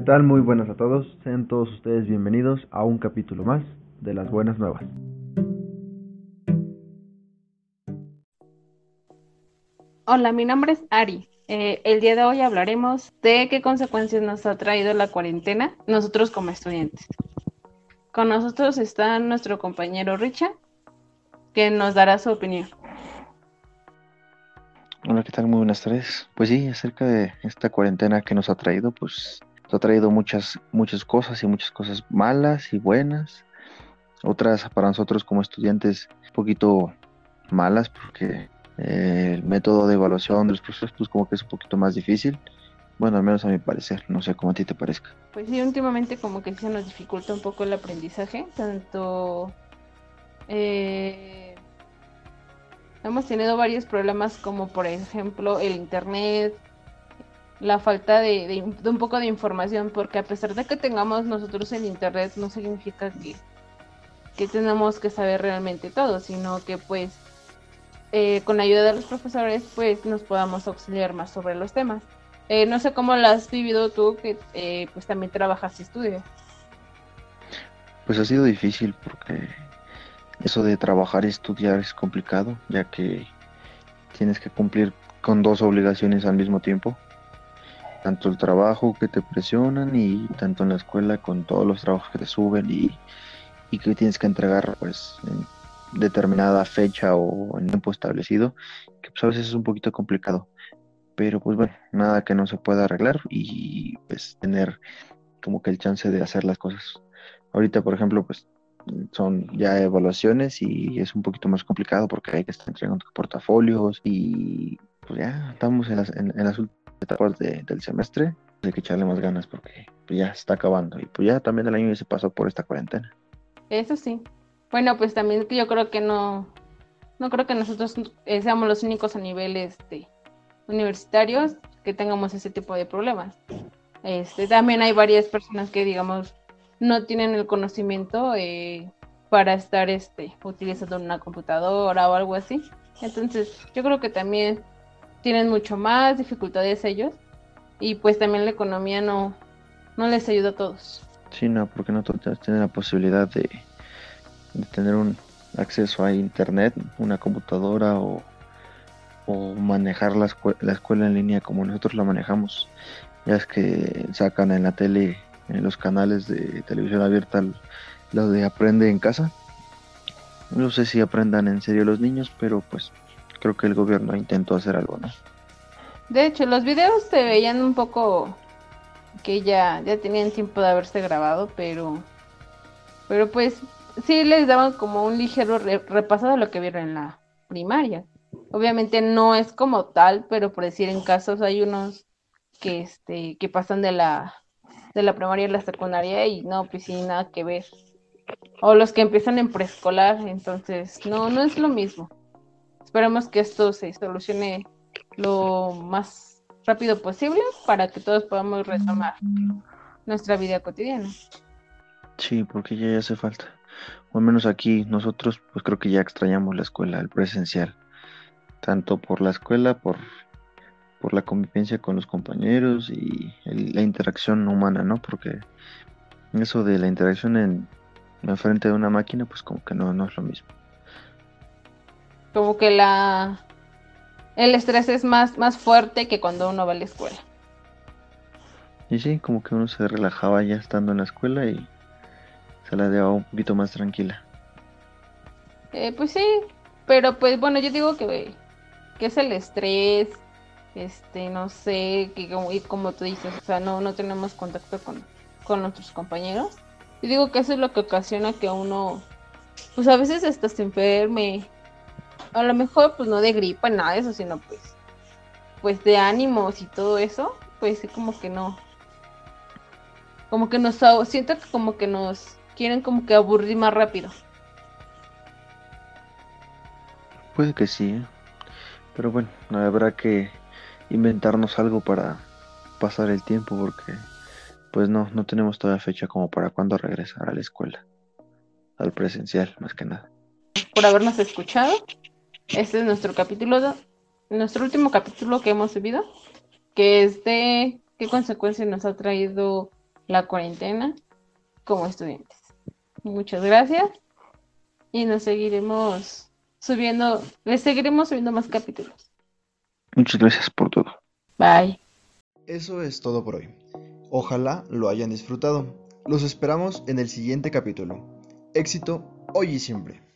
¿qué tal? Muy buenas a todos. Sean todos ustedes bienvenidos a un capítulo más de las buenas nuevas. Hola, mi nombre es Ari. Eh, el día de hoy hablaremos de qué consecuencias nos ha traído la cuarentena nosotros como estudiantes. Con nosotros está nuestro compañero Richard, que nos dará su opinión. Hola, ¿qué tal? Muy buenas tardes. Pues sí, acerca de esta cuarentena que nos ha traído, pues ha traído muchas, muchas cosas y muchas cosas malas y buenas. Otras para nosotros como estudiantes un poquito malas porque eh, el método de evaluación de los profesores pues como que es un poquito más difícil. Bueno, al menos a mi parecer, no sé cómo a ti te parezca. Pues sí, últimamente como que se nos dificulta un poco el aprendizaje, tanto... Eh, hemos tenido varios problemas como por ejemplo el internet, la falta de, un poco de información, porque a pesar de que tengamos nosotros el internet no significa que, que tenemos que saber realmente todo, sino que pues eh, con la ayuda de los profesores pues nos podamos auxiliar más sobre los temas. Eh, no sé cómo lo has vivido tú, que eh, pues también trabajas y estudias. Pues ha sido difícil porque eso de trabajar y estudiar es complicado, ya que tienes que cumplir con dos obligaciones al mismo tiempo. Tanto el trabajo que te presionan y tanto en la escuela con todos los trabajos que te suben y, que tienes que entregar pues en determinada fecha o en tiempo establecido, que pues a veces es un poquito complicado. Pero pues bueno, nada que no se pueda arreglar y pues tener como que el chance de hacer las cosas. Ahorita, por ejemplo, pues son ya evaluaciones y es un poquito más complicado porque hay que estar entregando portafolios y pues ya estamos en las, en, las últimas etapas del semestre. Hay que echarle más ganas porque pues ya está acabando y pues ya también el año se pasó por esta cuarentena. Eso sí. Bueno, pues también yo creo que no, no creo que nosotros eh, seamos los únicos a nivel este, universitarios que tengamos ese tipo de problemas. Este, también hay varias personas que, digamos, no tienen el conocimiento eh, para estar este, utilizando una computadora o algo así. Entonces, yo creo que también tienen mucho más dificultades ellos y pues también la economía no, no les ayuda a todos. Sí, no, porque no todos tienen la posibilidad de, de tener un acceso a internet, una computadora o, o manejar la, la escuela en línea como nosotros la manejamos. Ya es que sacan en la tele en los canales de televisión abierta lo de aprende en casa. No sé si aprendan en serio los niños, pero pues creo que el gobierno intentó hacer algo, ¿no? De hecho, los videos se veían un poco que ya, ya tenían tiempo de haberse grabado, pero pero pues sí les daban como un ligero repasado de lo que vieron en la primaria. Obviamente no es como tal, pero por decir en casos hay unos que este que pasan de la de la primaria y la secundaria y no, pues sí, nada que ver. O los que empiezan en preescolar, entonces no, no es lo mismo. Esperemos que esto se solucione lo más rápido posible para que todos podamos retomar nuestra vida cotidiana. Sí, porque ya hace falta. O al menos aquí nosotros pues creo que ya extrañamos la escuela, el presencial. Tanto por la escuela, por por la convivencia con los compañeros y la interacción humana, ¿no? Porque eso de la interacción en, en frente de una máquina, pues como que no, no es lo mismo. Como que la el estrés es más, más fuerte que cuando uno va a la escuela. Y sí, como que uno se relajaba ya estando en la escuela y se la llevaba un poquito más tranquila. Eh, pues sí, pero pues bueno, yo digo que, que es el estrés, este, no sé, que como, y como tú dices, o sea, no, no tenemos contacto con, con nuestros compañeros. Y digo que eso es lo que ocasiona que uno, pues a veces hasta se enferme. A lo mejor, pues no de gripa, nada de eso, sino pues, pues de ánimos y todo eso, pues sí, como que no. Como que nos, siento que como que nos quieren como que aburrir más rápido. Puede que sí, ¿eh? pero bueno, habrá que inventarnos algo para pasar el tiempo porque pues no, no tenemos todavía fecha como para cuando regresar a la escuela, al presencial más que nada. Por habernos escuchado, este es nuestro capítulo, nuestro último capítulo que hemos subido, que es de qué consecuencias nos ha traído la cuarentena como estudiantes. Muchas gracias y nos seguiremos subiendo, les seguiremos subiendo más capítulos. Muchas gracias por todo. Bye. Eso es todo por hoy. Ojalá lo hayan disfrutado. Los esperamos en el siguiente capítulo. Éxito hoy y siempre.